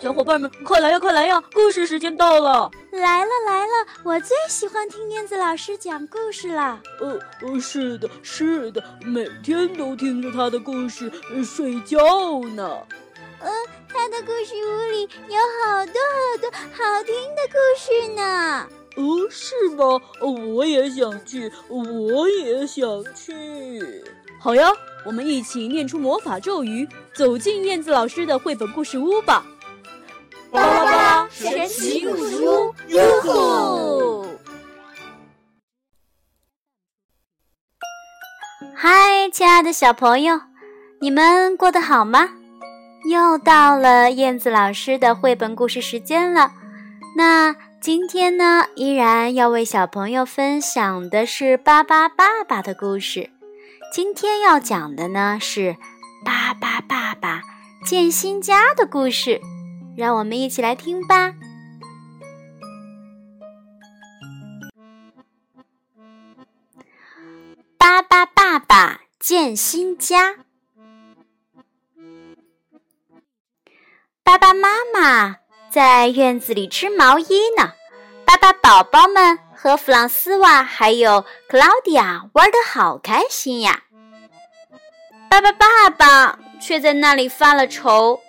小伙伴们，快来呀，快来呀！故事时间到了！来了来了，我最喜欢听燕子老师讲故事了。呃呃，是的，是的，每天都听着他的故事睡觉呢。嗯，他的故事屋里有好多好多好听的故事呢。哦，是吗？我也想去，我也想去。好呀，我们一起念出魔法咒语，走进燕子老师的绘本故事屋吧。巴拉巴神奇故事屋，哟吼！嗨，亲爱的小朋友，你们过得好吗？又到了燕子老师的绘本故事时间了。那今天呢，依然要为小朋友分享的是巴巴爸爸的故事。今天要讲的呢是巴巴爸爸建新家的故事，让我们一起来听吧。巴巴爸爸建新家。巴巴妈妈在院子里织毛衣呢，巴巴宝宝们和弗朗斯瓦还有克劳迪亚玩得好开心呀。巴巴爸爸却在那里发了愁，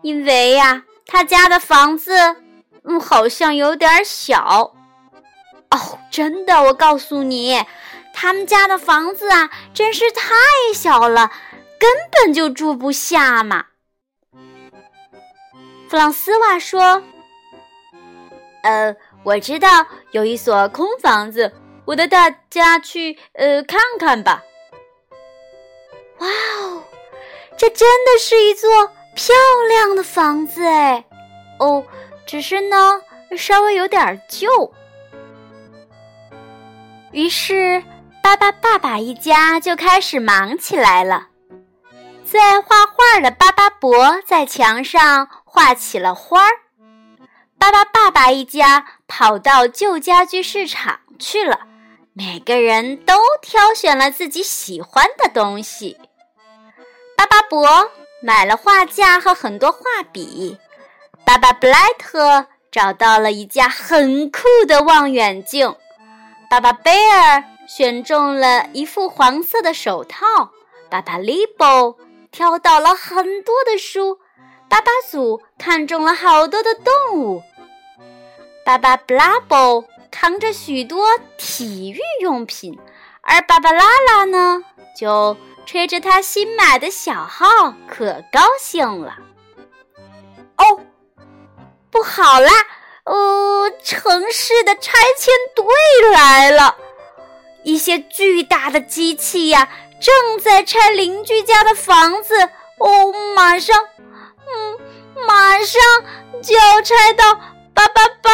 因为呀，他家的房子嗯好像有点小。哦，真的，我告诉你，他们家的房子啊，真是太小了，根本就住不下嘛。弗朗斯瓦说：“呃，我知道有一所空房子，我带大家去呃看看吧。”哇哦，这真的是一座漂亮的房子哎！哦，只是呢稍微有点旧。于是，巴巴爸爸一家就开始忙起来了。在画画的巴巴伯在墙上画起了花儿，巴巴爸爸一家跑到旧家具市场去了，每个人都挑选了自己喜欢的东西。巴巴伯买了画架和很多画笔，巴巴布莱特找到了一架很酷的望远镜，巴巴贝尔选中了一副黄色的手套，巴巴利波。挑到了很多的书，巴巴祖看中了好多的动物，巴巴布拉波扛着许多体育用品，而巴巴拉拉呢，就吹着他新买的小号，可高兴了。不好啦！呃，城市的拆迁队来了，一些巨大的机器呀。正在拆邻居家的房子哦，马上，嗯，马上就要拆到爸爸爸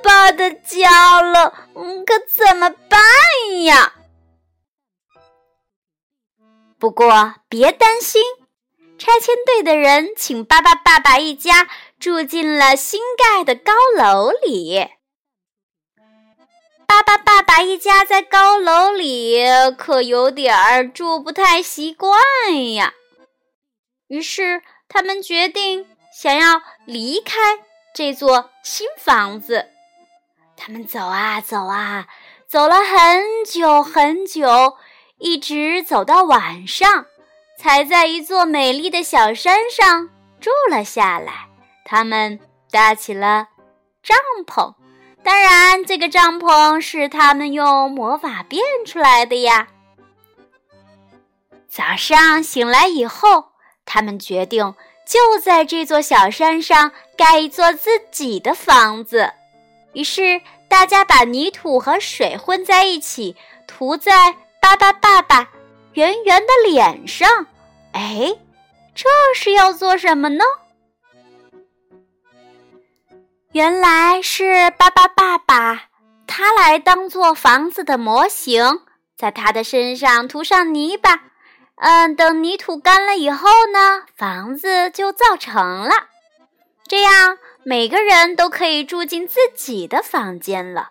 爸的家了，嗯，可怎么办呀？不过别担心，拆迁队的人请巴巴爸爸一家住进了新盖的高楼里。巴巴爸爸一家在高楼里可有点儿住不太习惯呀，于是他们决定想要离开这座新房子。他们走啊走啊，走了很久很久，一直走到晚上，才在一座美丽的小山上住了下来。他们搭起了帐篷。当然，这个帐篷是他们用魔法变出来的呀。早上醒来以后，他们决定就在这座小山上盖一座自己的房子。于是，大家把泥土和水混在一起，涂在巴巴爸爸圆圆的脸上。哎，这是要做什么呢？原来是巴巴爸爸，他来当做房子的模型，在他的身上涂上泥巴。嗯，等泥土干了以后呢，房子就造成了。这样每个人都可以住进自己的房间了。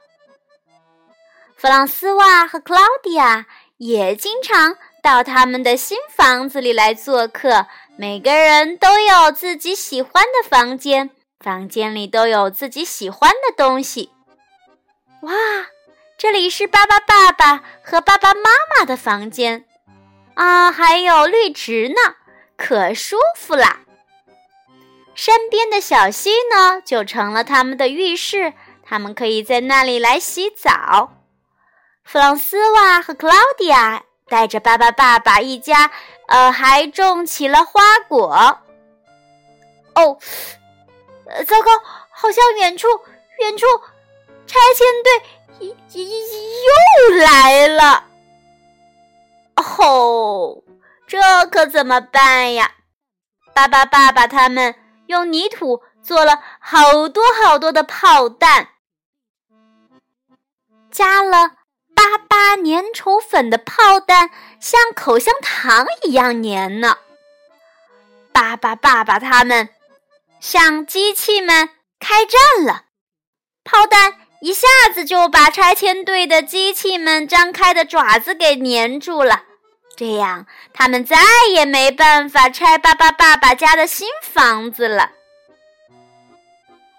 弗朗斯瓦和克劳迪亚也经常到他们的新房子里来做客，每个人都有自己喜欢的房间。房间里都有自己喜欢的东西。哇，这里是巴巴爸爸和爸爸妈妈的房间啊，还有绿植呢，可舒服啦。山边的小溪呢，就成了他们的浴室，他们可以在那里来洗澡。弗朗斯瓦和克劳迪亚带着巴巴爸爸一家，呃，还种起了花果。哦，糟糕，好像远处，远处，拆迁队又来了。哦，这可怎么办呀？巴巴爸爸他们。用泥土做了好多好多的炮弹，加了巴巴粘稠粉的炮弹像口香糖一样粘呢。巴巴爸爸他们向机器们开战了，炮弹一下子就把拆迁队的机器们张开的爪子给粘住了。这样，他们再也没办法拆巴巴爸爸家的新房子了。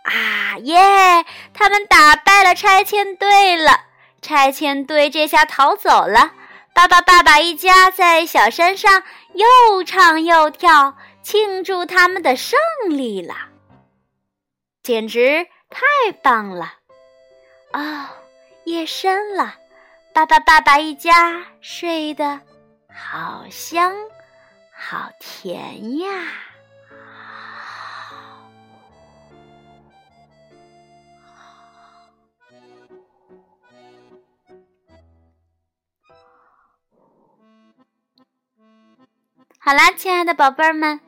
啊耶！他们打败了拆迁队了，拆迁队这下逃走了。巴巴爸爸一家在小山上又唱又跳，庆祝他们的胜利了，简直太棒了！哦，夜深了，巴巴爸爸一家睡得。好香，好甜呀！好啦，亲爱的宝贝儿们，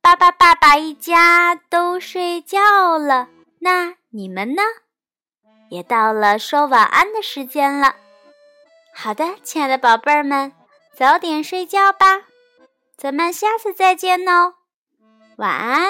爸爸、爸爸一家都睡觉了，那你们呢？也到了说晚安的时间了。好的，亲爱的宝贝儿们。早点睡觉吧，咱们下次再见哦，晚安。